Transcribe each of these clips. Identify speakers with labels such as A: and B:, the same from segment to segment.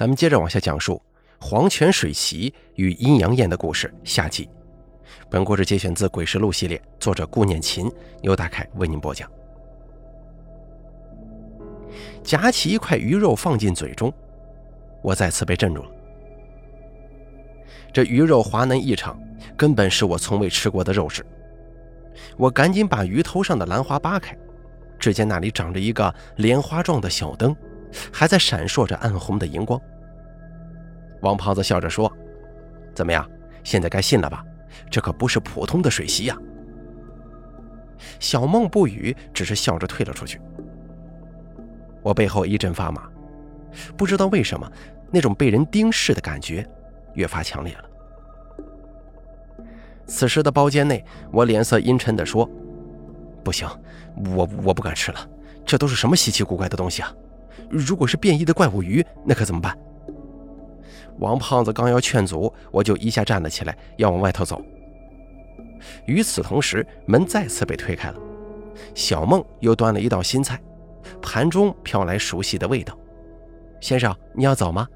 A: 咱们接着往下讲述黄泉水席与阴阳宴的故事下集。本故事节选自《鬼事录》系列，作者顾念琴，由大凯为您播讲。夹起一块鱼肉放进嘴中，我再次被镇住了。这鱼肉滑嫩异常，根本是我从未吃过的肉质。我赶紧把鱼头上的兰花扒开，只见那里长着一个莲花状的小灯，还在闪烁着暗红的荧光。王胖子笑着说：“怎么样，现在该信了吧？这可不是普通的水席呀。”小梦不语，只是笑着退了出去。我背后一阵发麻，不知道为什么，那种被人盯视的感觉越发强烈了。此时的包间内，我脸色阴沉地说：“不行，我我不敢吃了，这都是什么稀奇古怪的东西啊？如果是变异的怪物鱼，那可怎么办？”王胖子刚要劝阻，我就一下站了起来，要往外头走。与此同时，门再次被推开了，小梦又端了一道新菜，盘中飘来熟悉的味道。先生，你要走吗？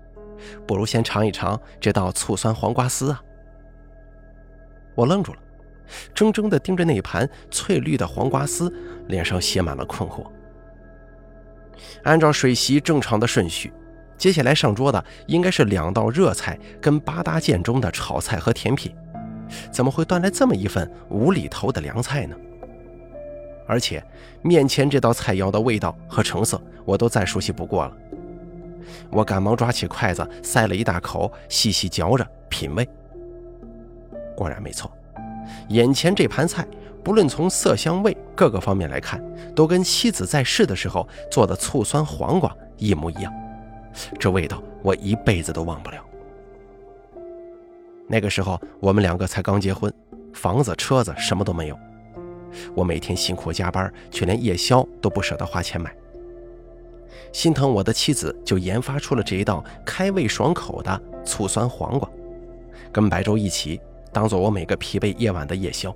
A: 不如先尝一尝这道醋酸黄瓜丝啊。我愣住了，怔怔地盯着那盘翠绿的黄瓜丝，脸上写满了困惑。按照水席正常的顺序，接下来上桌的应该是两道热菜跟八大件中的炒菜和甜品，怎么会端来这么一份无厘头的凉菜呢？而且面前这道菜肴的味道和成色，我都再熟悉不过了。我赶忙抓起筷子，塞了一大口，细细嚼着品味。果然没错，眼前这盘菜，不论从色香味各个方面来看，都跟妻子在世的时候做的醋酸黄瓜一模一样。这味道我一辈子都忘不了。那个时候我们两个才刚结婚，房子车子什么都没有，我每天辛苦加班，却连夜宵都不舍得花钱买。心疼我的妻子，就研发出了这一道开胃爽口的醋酸黄瓜，跟白粥一起。当做我每个疲惫夜晚的夜宵。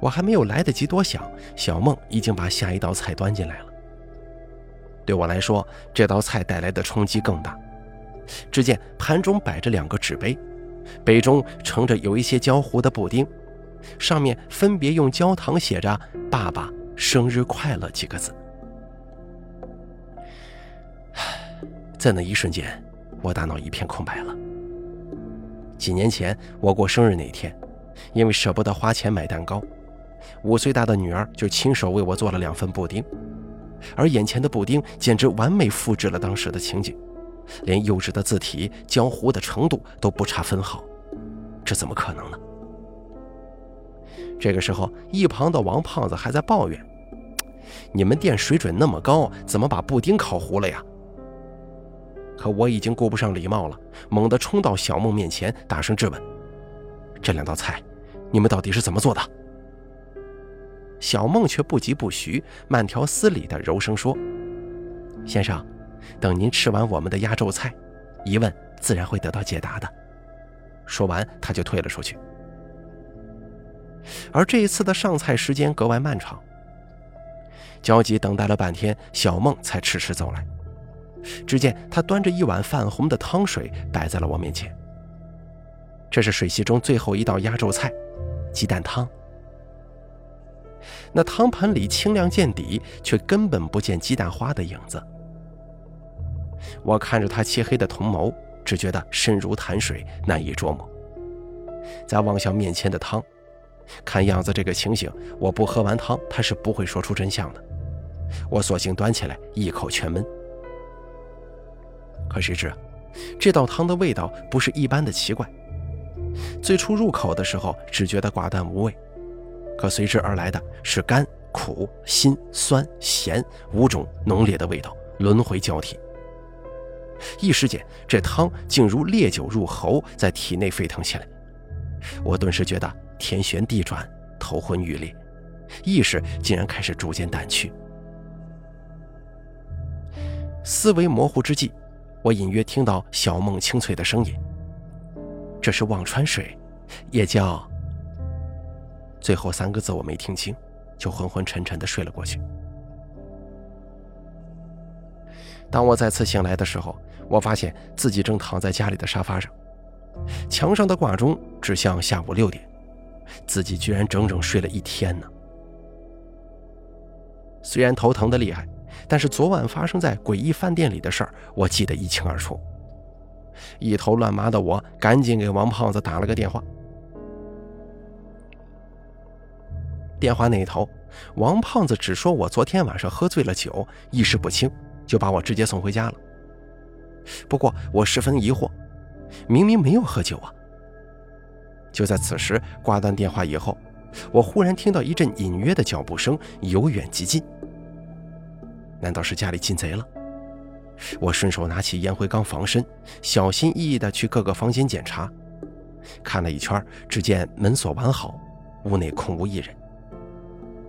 A: 我还没有来得及多想，小梦已经把下一道菜端进来了。对我来说，这道菜带来的冲击更大。只见盘中摆着两个纸杯，杯中盛着有一些焦糊的布丁，上面分别用焦糖写着“爸爸生日快乐”几个字。在那一瞬间，我大脑一片空白了。几年前我过生日那天，因为舍不得花钱买蛋糕，五岁大的女儿就亲手为我做了两份布丁，而眼前的布丁简直完美复制了当时的情景，连幼稚的字体、焦糊的程度都不差分毫，这怎么可能呢？这个时候，一旁的王胖子还在抱怨：“你们店水准那么高，怎么把布丁烤糊了呀？”可我已经顾不上礼貌了，猛地冲到小梦面前，大声质问：“这两道菜，你们到底是怎么做的？”小梦却不疾不徐，慢条斯理地柔声说：“先生，等您吃完我们的压轴菜，疑问自然会得到解答的。”说完，他就退了出去。而这一次的上菜时间格外漫长，焦急等待了半天，小梦才迟迟走来。只见他端着一碗泛红的汤水摆在了我面前。这是水席中最后一道压轴菜——鸡蛋汤。那汤盆里清亮见底，却根本不见鸡蛋花的影子。我看着他漆黑的瞳眸，只觉得身如潭水，难以捉摸。再望向面前的汤，看样子这个情形，我不喝完汤，他是不会说出真相的。我索性端起来一口全闷。可谁知，这道汤的味道不是一般的奇怪。最初入口的时候，只觉得寡淡无味，可随之而来的是甘、苦、辛、酸、咸五种浓烈的味道轮回交替。一时间，这汤竟如烈酒入喉，在体内沸腾起来。我顿时觉得天旋地转，头昏欲裂，意识竟然开始逐渐淡去。思维模糊之际。我隐约听到小梦清脆的声音，这是忘川水，也叫……最后三个字我没听清，就昏昏沉沉的睡了过去。当我再次醒来的时候，我发现自己正躺在家里的沙发上，墙上的挂钟指向下午六点，自己居然整整睡了一天呢。虽然头疼的厉害，但是昨晚发生在诡异饭店里的事儿，我记得一清二楚。一头乱麻的我，赶紧给王胖子打了个电话。电话那头，王胖子只说我昨天晚上喝醉了酒，意识不清，就把我直接送回家了。不过我十分疑惑，明明没有喝酒啊！就在此时，挂断电话以后，我忽然听到一阵隐约的脚步声，由远及近。难道是家里进贼了？我顺手拿起烟灰缸防身，小心翼翼地去各个房间检查，看了一圈，只见门锁完好，屋内空无一人。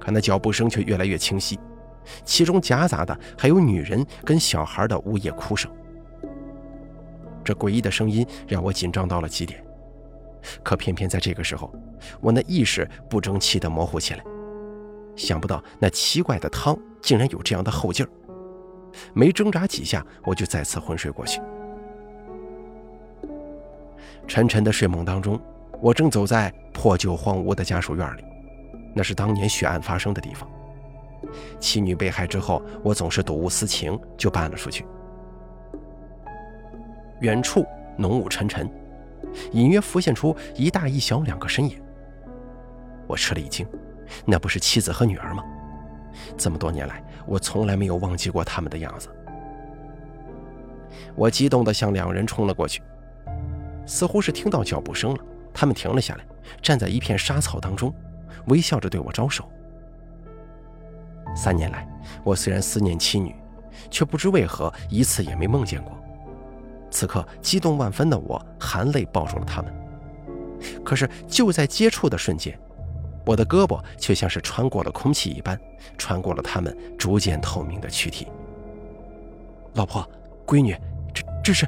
A: 可那脚步声却越来越清晰，其中夹杂的还有女人跟小孩的呜咽哭声。这诡异的声音让我紧张到了极点，可偏偏在这个时候，我那意识不争气地模糊起来。想不到那奇怪的汤竟然有这样的后劲儿。没挣扎几下，我就再次昏睡过去。沉沉的睡梦当中，我正走在破旧荒芜的家属院里，那是当年血案发生的地方。妻女被害之后，我总是睹物思情，就搬了出去。远处浓雾沉沉，隐约浮现出一大一小两个身影。我吃了一惊，那不是妻子和女儿吗？这么多年来，我从来没有忘记过他们的样子。我激动地向两人冲了过去，似乎是听到脚步声了，他们停了下来，站在一片沙草当中，微笑着对我招手。三年来，我虽然思念妻女，却不知为何一次也没梦见过。此刻，激动万分的我含泪抱住了他们。可是就在接触的瞬间，我的胳膊却像是穿过了空气一般，穿过了他们逐渐透明的躯体。老婆，闺女，这这是……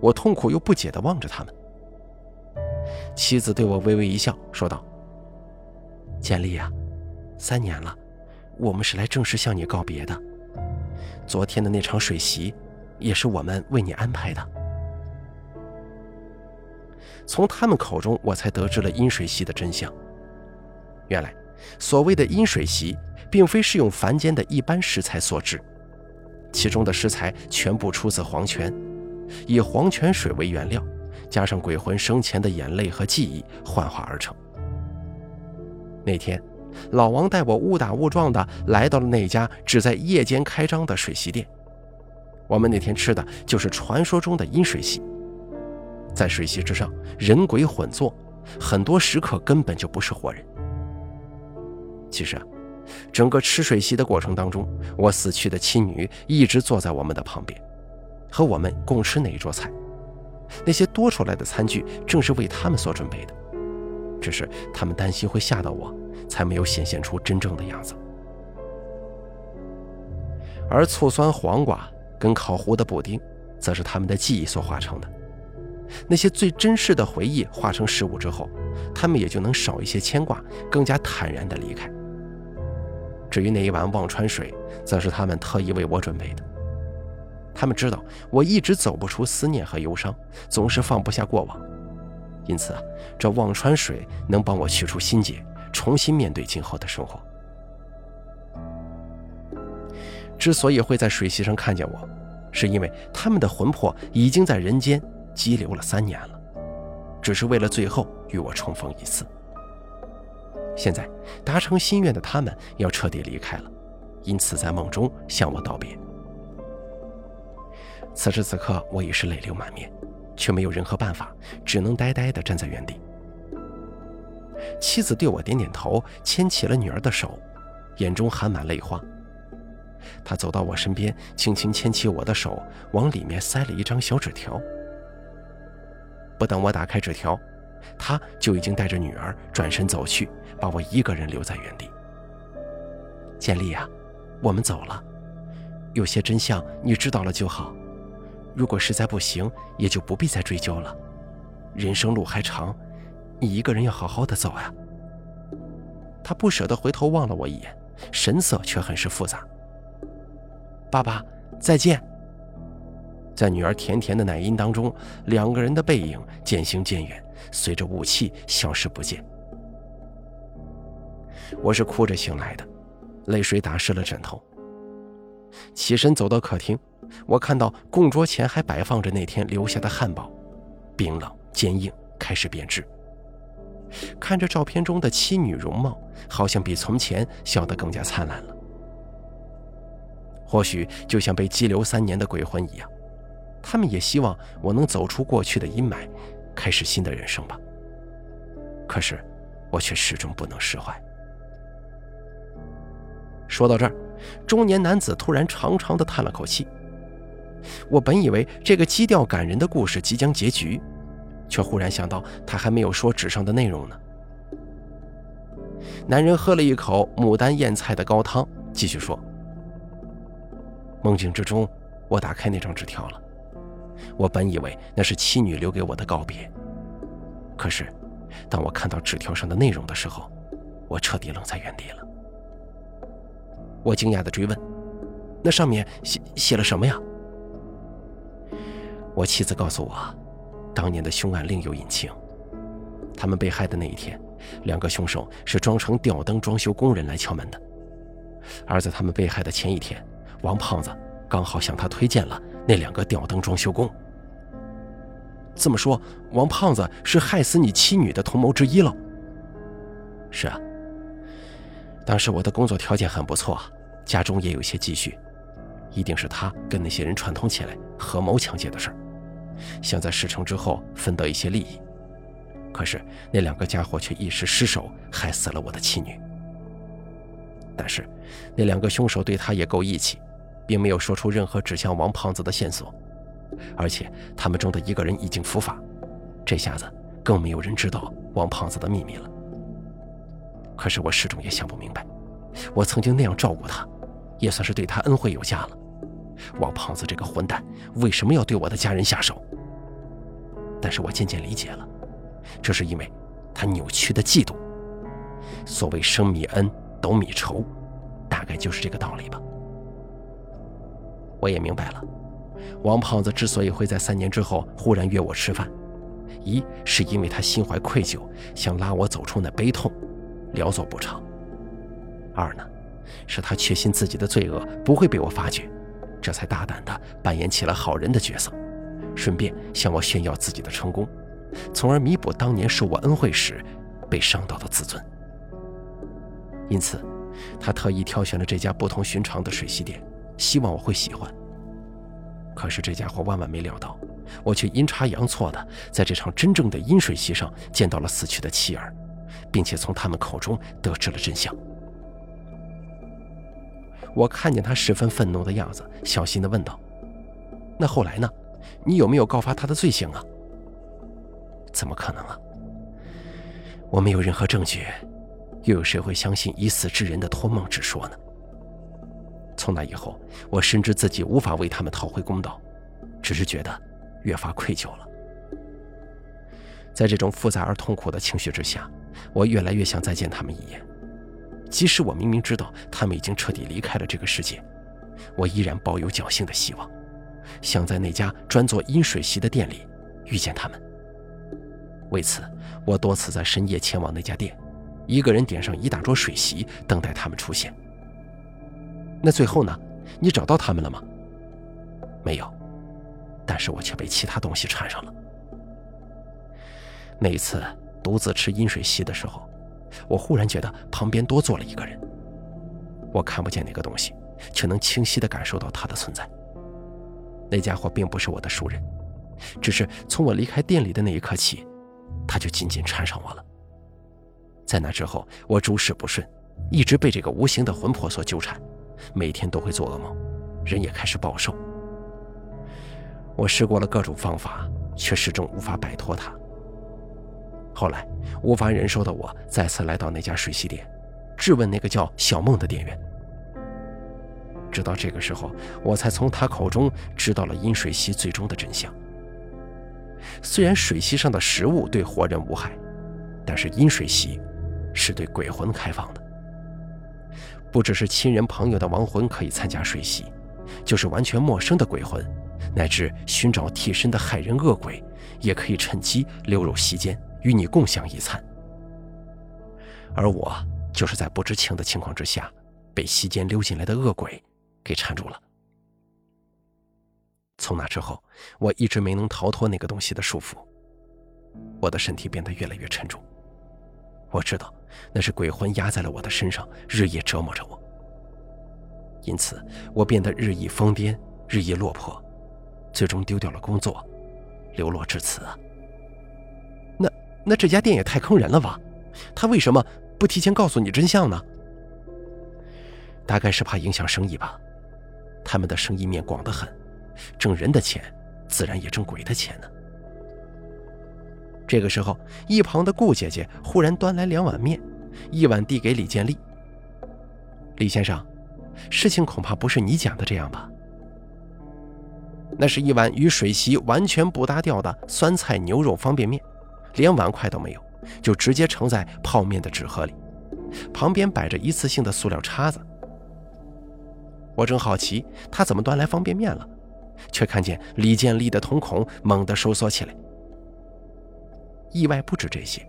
A: 我痛苦又不解地望着他们。妻子对我微微一笑，说道：“建立啊，三年了，我们是来正式向你告别的。昨天的那场水席，也是我们为你安排的。”从他们口中，我才得知了阴水席的真相。原来，所谓的阴水席，并非是用凡间的一般食材所制，其中的食材全部出自黄泉，以黄泉水为原料，加上鬼魂生前的眼泪和记忆幻化而成。那天，老王带我误打误撞的来到了那家只在夜间开张的水席店，我们那天吃的就是传说中的阴水席。在水席之上，人鬼混坐，很多食客根本就不是活人。其实啊，整个吃水席的过程当中，我死去的妻女一直坐在我们的旁边，和我们共吃那一桌菜。那些多出来的餐具正是为他们所准备的，只是他们担心会吓到我，才没有显现出真正的样子。而醋酸黄瓜跟烤糊的布丁，则是他们的记忆所化成的。那些最真实的回忆化成食物之后，他们也就能少一些牵挂，更加坦然地离开。至于那一碗忘川水，则是他们特意为我准备的。他们知道我一直走不出思念和忧伤，总是放不下过往，因此啊，这忘川水能帮我去除心结，重新面对今后的生活。之所以会在水席上看见我，是因为他们的魂魄已经在人间激流了三年了，只是为了最后与我重逢一次。现在达成心愿的他们要彻底离开了，因此在梦中向我道别。此时此刻，我已是泪流满面，却没有任何办法，只能呆呆地站在原地。妻子对我点点头，牵起了女儿的手，眼中含满泪花。她走到我身边，轻轻牵起我的手，往里面塞了一张小纸条。不等我打开纸条。他就已经带着女儿转身走去，把我一个人留在原地。建立啊，我们走了。有些真相你知道了就好，如果实在不行，也就不必再追究了。人生路还长，你一个人要好好的走呀。他不舍得回头望了我一眼，神色却很是复杂。爸爸，再见。”在女儿甜甜的奶音当中，两个人的背影渐行渐远，随着雾气消失不见。我是哭着醒来的，泪水打湿了枕头。起身走到客厅，我看到供桌前还摆放着那天留下的汉堡，冰冷坚硬，开始变质。看着照片中的妻女容貌，好像比从前笑得更加灿烂了。或许就像被羁留三年的鬼魂一样。他们也希望我能走出过去的阴霾，开始新的人生吧。可是，我却始终不能释怀。说到这儿，中年男子突然长长的叹了口气。我本以为这个基调感人的故事即将结局，却忽然想到他还没有说纸上的内容呢。男人喝了一口牡丹燕菜的高汤，继续说：“梦境之中，我打开那张纸条了。”我本以为那是妻女留给我的告别，可是，当我看到纸条上的内容的时候，我彻底愣在原地了。我惊讶地追问：“那上面写写了什么呀？”我妻子告诉我，当年的凶案另有隐情。他们被害的那一天，两个凶手是装成吊灯装修工人来敲门的，而在他们被害的前一天，王胖子刚好向他推荐了那两个吊灯装修工。这么说，王胖子是害死你妻女的同谋之一了。是啊，当时我的工作条件很不错，家中也有些积蓄，一定是他跟那些人串通起来合谋抢劫的事儿，想在事成之后分得一些利益。可是那两个家伙却一时失手，害死了我的妻女。但是那两个凶手对他也够义气，并没有说出任何指向王胖子的线索。而且他们中的一个人已经伏法，这下子更没有人知道王胖子的秘密了。可是我始终也想不明白，我曾经那样照顾他，也算是对他恩惠有加了。王胖子这个混蛋为什么要对我的家人下手？但是我渐渐理解了，这是因为他扭曲的嫉妒。所谓生米恩，斗米仇，大概就是这个道理吧。我也明白了。王胖子之所以会在三年之后忽然约我吃饭，一是因为他心怀愧疚，想拉我走出那悲痛，聊作不长；二呢，是他确信自己的罪恶不会被我发觉，这才大胆地扮演起了好人的角色，顺便向我炫耀自己的成功，从而弥补当年受我恩惠时被伤到的自尊。因此，他特意挑选了这家不同寻常的水洗店，希望我会喜欢。可是这家伙万万没料到，我却阴差阳错的在这场真正的阴水席上见到了死去的妻儿，并且从他们口中得知了真相。我看见他十分愤怒的样子，小心的问道：“那后来呢？你有没有告发他的罪行啊？”“怎么可能啊？我没有任何证据，又有谁会相信已死之人的托梦之说呢？”从那以后，我深知自己无法为他们讨回公道，只是觉得越发愧疚了。在这种复杂而痛苦的情绪之下，我越来越想再见他们一眼。即使我明明知道他们已经彻底离开了这个世界，我依然抱有侥幸的希望，想在那家专做阴水席的店里遇见他们。为此，我多次在深夜前往那家店，一个人点上一大桌水席，等待他们出现。那最后呢？你找到他们了吗？没有，但是我却被其他东西缠上了。那一次独自吃阴水席的时候，我忽然觉得旁边多坐了一个人。我看不见那个东西，却能清晰地感受到它的存在。那家伙并不是我的熟人，只是从我离开店里的那一刻起，他就紧紧缠上我了。在那之后，我诸事不顺，一直被这个无形的魂魄所纠缠。每天都会做噩梦，人也开始暴瘦。我试过了各种方法，却始终无法摆脱它。后来无法忍受的我，再次来到那家水洗店，质问那个叫小梦的店员。直到这个时候，我才从他口中知道了饮水席最终的真相。虽然水席上的食物对活人无害，但是饮水席是对鬼魂开放的。不只是亲人朋友的亡魂可以参加水席，就是完全陌生的鬼魂，乃至寻找替身的害人恶鬼，也可以趁机溜入席间与你共享一餐。而我就是在不知情的情况之下，被席间溜进来的恶鬼给缠住了。从那之后，我一直没能逃脱那个东西的束缚，我的身体变得越来越沉重。我知道那是鬼魂压在了我的身上，日夜折磨着我。因此，我变得日益疯癫，日益落魄，最终丢掉了工作，流落至此！那这家店也太坑人了吧？他为什么不提前告诉你真相呢？大概是怕影响生意吧。他们的生意面广得很，挣人的钱，自然也挣鬼的钱呢。这个时候，一旁的顾姐姐忽然端来两碗面，一碗递给李建立。李先生。事情恐怕不是你讲的这样吧？那是一碗与水席完全不搭调的酸菜牛肉方便面，连碗筷都没有，就直接盛在泡面的纸盒里，旁边摆着一次性的塑料叉子。我正好奇他怎么端来方便面了，却看见李建立的瞳孔猛地收缩起来。意外不止这些，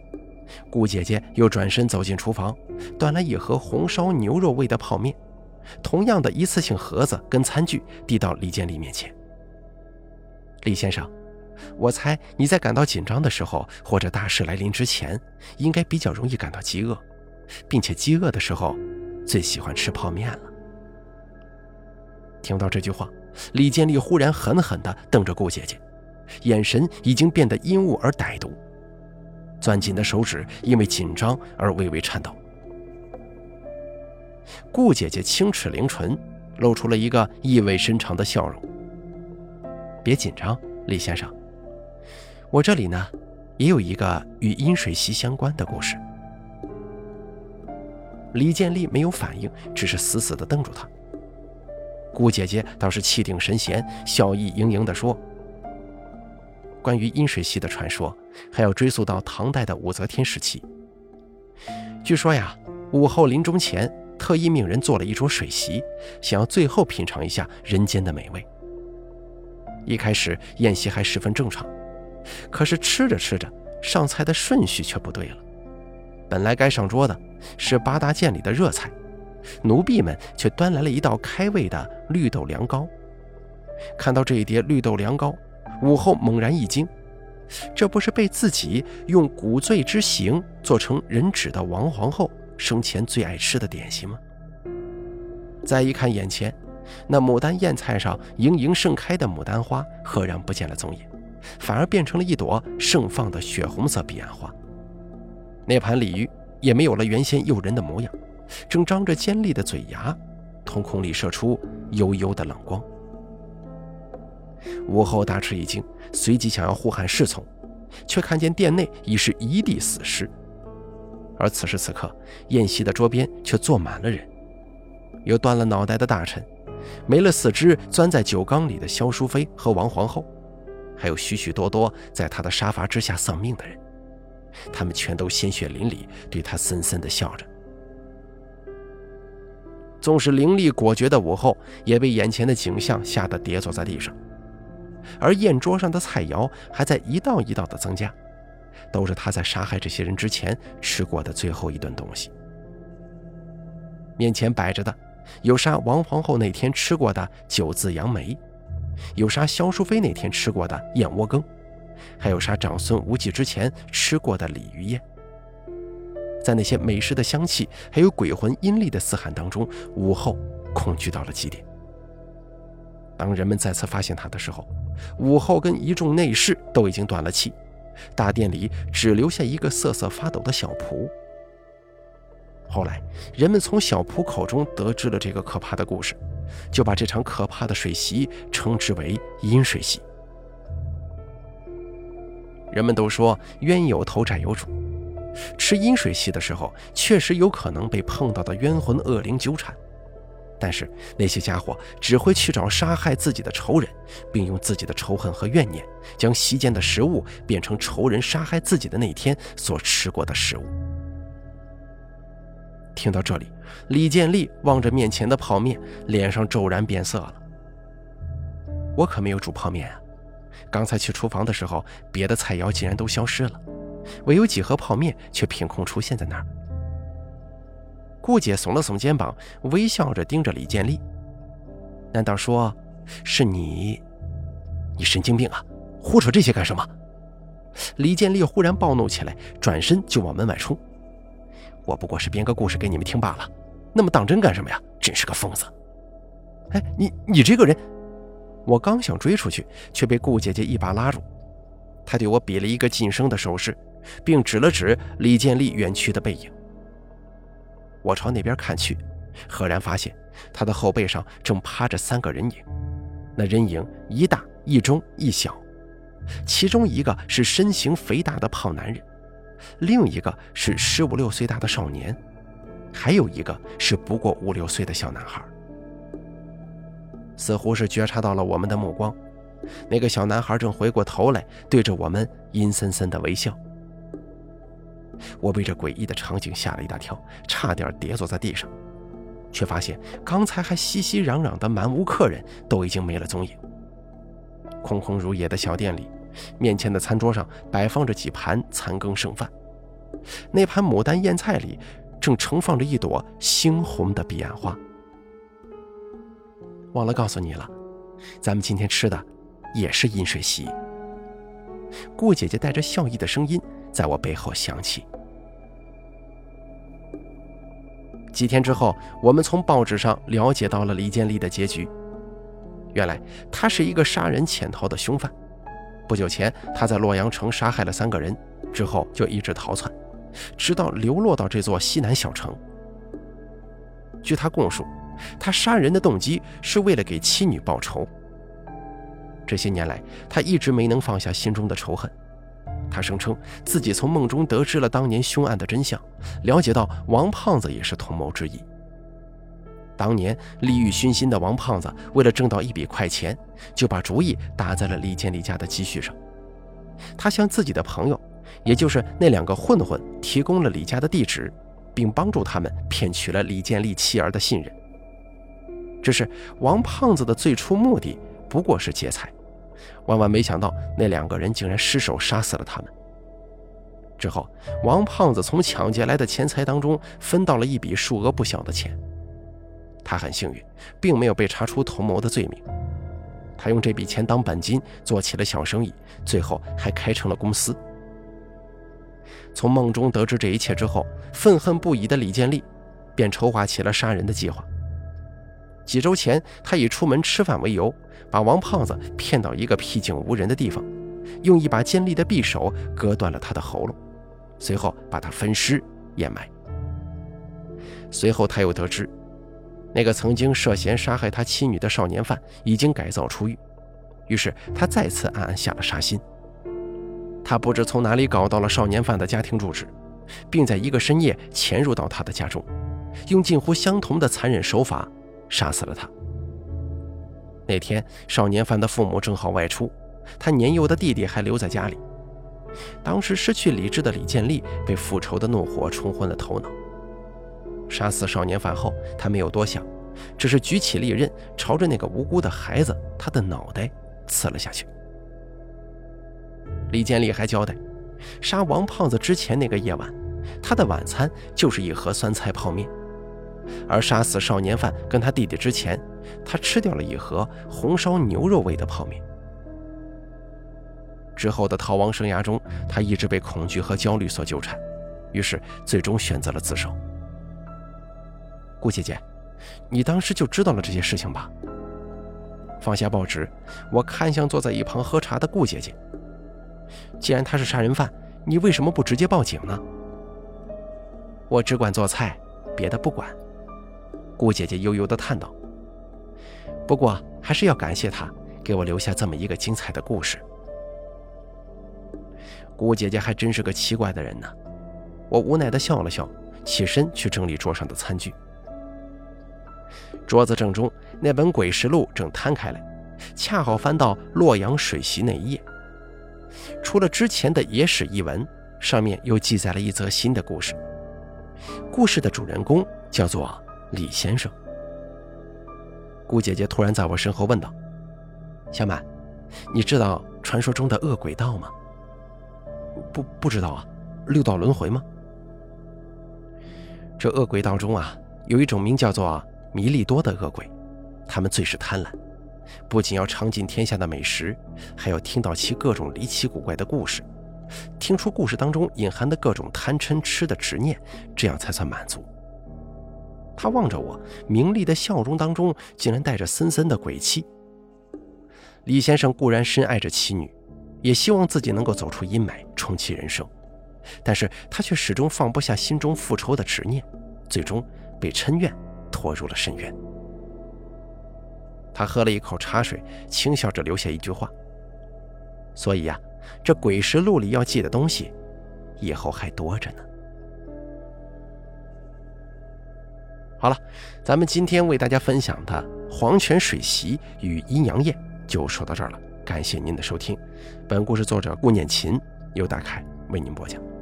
A: 顾姐姐又转身走进厨房，端来一盒红烧牛肉味的泡面。同样的一次性盒子跟餐具递到李建立面前。李先生，我猜你在感到紧张的时候，或者大事来临之前，应该比较容易感到饥饿，并且饥饿的时候，最喜欢吃泡面了。听到这句话，李建立忽然狠狠地瞪着顾姐姐，眼神已经变得阴雾而歹毒，攥紧的手指因为紧张而微微颤抖。顾姐姐轻齿灵唇，露出了一个意味深长的笑容。别紧张，李先生，我这里呢，也有一个与阴水席相关的故事。李建立没有反应，只是死死地瞪住他。顾姐姐倒是气定神闲，笑意盈盈地说：“关于阴水席的传说，还要追溯到唐代的武则天时期。据说呀，武后临终前。”特意命人做了一桌水席，想要最后品尝一下人间的美味。一开始宴席还十分正常，可是吃着吃着，上菜的顺序却不对了。本来该上桌的是八大件里的热菜，奴婢们却端来了一道开胃的绿豆凉糕。看到这一碟绿豆凉糕，武后猛然一惊，这不是被自己用骨醉之刑做成人质的王皇后？生前最爱吃的点心吗？再一看眼前，那牡丹宴菜上盈盈盛开的牡丹花，赫然不见了踪影，反而变成了一朵盛放的血红色彼岸花。那盘鲤鱼也没有了原先诱人的模样，正张着尖利的嘴牙，瞳孔里射出幽幽的冷光。武后大吃一惊，随即想要呼喊侍从，却看见殿内已是一地死尸。而此时此刻，宴席的桌边却坐满了人，有断了脑袋的大臣，没了四肢钻在酒缸里的萧淑妃和王皇后，还有许许多多在他的沙发之下丧命的人，他们全都鲜血淋漓，对他森森地笑着。纵使凌厉果决的武后，也被眼前的景象吓得跌坐在地上，而宴桌上的菜肴还在一道一道的增加。都是他在杀害这些人之前吃过的最后一顿东西。面前摆着的，有杀王皇后那天吃过的九字杨梅，有杀萧淑妃那天吃过的燕窝羹，还有杀长孙无忌之前吃过的鲤鱼宴。在那些美食的香气，还有鬼魂阴厉的嘶喊当中，武后恐惧到了极点。当人们再次发现他的时候，武后跟一众内侍都已经断了气。大殿里只留下一个瑟瑟发抖的小仆。后来，人们从小普口中得知了这个可怕的故事，就把这场可怕的水席称之为“阴水席”。人们都说冤有头债有主，吃阴水席的时候，确实有可能被碰到的冤魂恶灵纠缠。但是那些家伙只会去找杀害自己的仇人，并用自己的仇恨和怨念，将席间的食物变成仇人杀害自己的那天所吃过的食物。听到这里，李建立望着面前的泡面，脸上骤然变色了，我可没有煮泡面啊！刚才去厨房的时候，别的菜肴竟然都消失了，唯有几盒泡面却凭空出现在那儿。顾姐耸了耸肩膀，微笑着盯着李建立：“难道说是你？你神经病啊！胡扯这些干什么？”李建立忽然暴怒起来，转身就往门外冲。我不过是编个故事给你们听罢了，那么当真干什么呀？真是个疯子！哎，你你这个人！我刚想追出去，却被顾姐姐一把拉住。她对我比了一个噤声的手势，并指了指李建立远去的背影。我朝那边看去，赫然发现他的后背上正趴着三个人影，那人影一大一中一小，其中一个是身形肥大的胖男人。另一个是十五六岁大的少年，还有一个是不过五六岁的小男孩。似乎是觉察到了我们的目光，那个小男孩正回过头来，对着我们阴森森的微笑。我被这诡异的场景吓了一大跳，差点跌坐在地上，却发现刚才还熙熙攘攘的满屋客人都已经没了踪影。空空如也的小店里。面前的餐桌上摆放着几盘残羹剩饭，那盘牡丹燕菜里正盛放着一朵猩红的彼岸花。忘了告诉你了，咱们今天吃的也是饮水席。顾姐姐带着笑意的声音在我背后响起。几天之后，我们从报纸上了解到了李建立的结局。原来他是一个杀人潜逃的凶犯。不久前，他在洛阳城杀害了三个人，之后就一直逃窜，直到流落到这座西南小城。据他供述，他杀人的动机是为了给妻女报仇。这些年来，他一直没能放下心中的仇恨。他声称自己从梦中得知了当年凶案的真相，了解到王胖子也是同谋之一。当年利欲熏心的王胖子，为了挣到一笔快钱，就把主意打在了李建立家的积蓄上。他向自己的朋友，也就是那两个混混，提供了李家的地址，并帮助他们骗取了李建立妻儿的信任。只是王胖子的最初目的不过是劫财，万万没想到那两个人竟然失手杀死了他们。之后，王胖子从抢劫来的钱财当中分到了一笔数额不小的钱。他很幸运，并没有被查出同谋的罪名。他用这笔钱当本金做起了小生意，最后还开成了公司。从梦中得知这一切之后，愤恨不已的李建立便筹划起了杀人的计划。几周前，他以出门吃饭为由，把王胖子骗到一个僻静无人的地方，用一把尖利的匕首割断了他的喉咙，随后把他分尸掩埋。随后，他又得知。那个曾经涉嫌杀害他妻女的少年犯已经改造出狱，于是他再次暗暗下了杀心。他不知从哪里搞到了少年犯的家庭住址，并在一个深夜潜入到他的家中，用近乎相同的残忍手法杀死了他。那天，少年犯的父母正好外出，他年幼的弟弟还留在家里。当时失去理智的李建立被复仇的怒火冲昏了头脑。杀死少年犯后，他没有多想，只是举起利刃，朝着那个无辜的孩子他的脑袋刺了下去。李建立还交代，杀王胖子之前那个夜晚，他的晚餐就是一盒酸菜泡面；而杀死少年犯跟他弟弟之前，他吃掉了一盒红烧牛肉味的泡面。之后的逃亡生涯中，他一直被恐惧和焦虑所纠缠，于是最终选择了自首。顾姐姐，你当时就知道了这些事情吧？放下报纸，我看向坐在一旁喝茶的顾姐姐。既然他是杀人犯，你为什么不直接报警呢？我只管做菜，别的不管。顾姐姐悠悠地叹道。不过还是要感谢他，给我留下这么一个精彩的故事。顾姐姐还真是个奇怪的人呢。我无奈地笑了笑，起身去整理桌上的餐具。桌子正中那本《鬼实录》正摊开来，恰好翻到洛阳水席那一页。除了之前的野史一文，上面又记载了一则新的故事。故事的主人公叫做李先生。顾姐姐突然在我身后问道：“小满，你知道传说中的恶鬼道吗？
B: 不，不知道啊。六道轮回吗？
A: 这恶鬼道中啊，有一种名叫做弥利多的恶鬼，他们最是贪婪，不仅要尝尽天下的美食，还要听到其各种离奇古怪的故事，听出故事当中隐含的各种贪嗔痴的执念，这样才算满足。他望着我，明丽的笑容当中竟然带着森森的鬼气。李先生固然深爱着妻女，也希望自己能够走出阴霾，重启人生。但是他却始终放不下心中复仇的执念，最终被嗔怨拖入了深渊。他喝了一口茶水，轻笑着留下一句话：“所以呀，这鬼石录里要记的东西，以后还多着呢。”好了，咱们今天为大家分享的黄泉水席与阴阳宴就说到这儿了。感谢您的收听，本故事作者顾念琴由大凯为您播讲。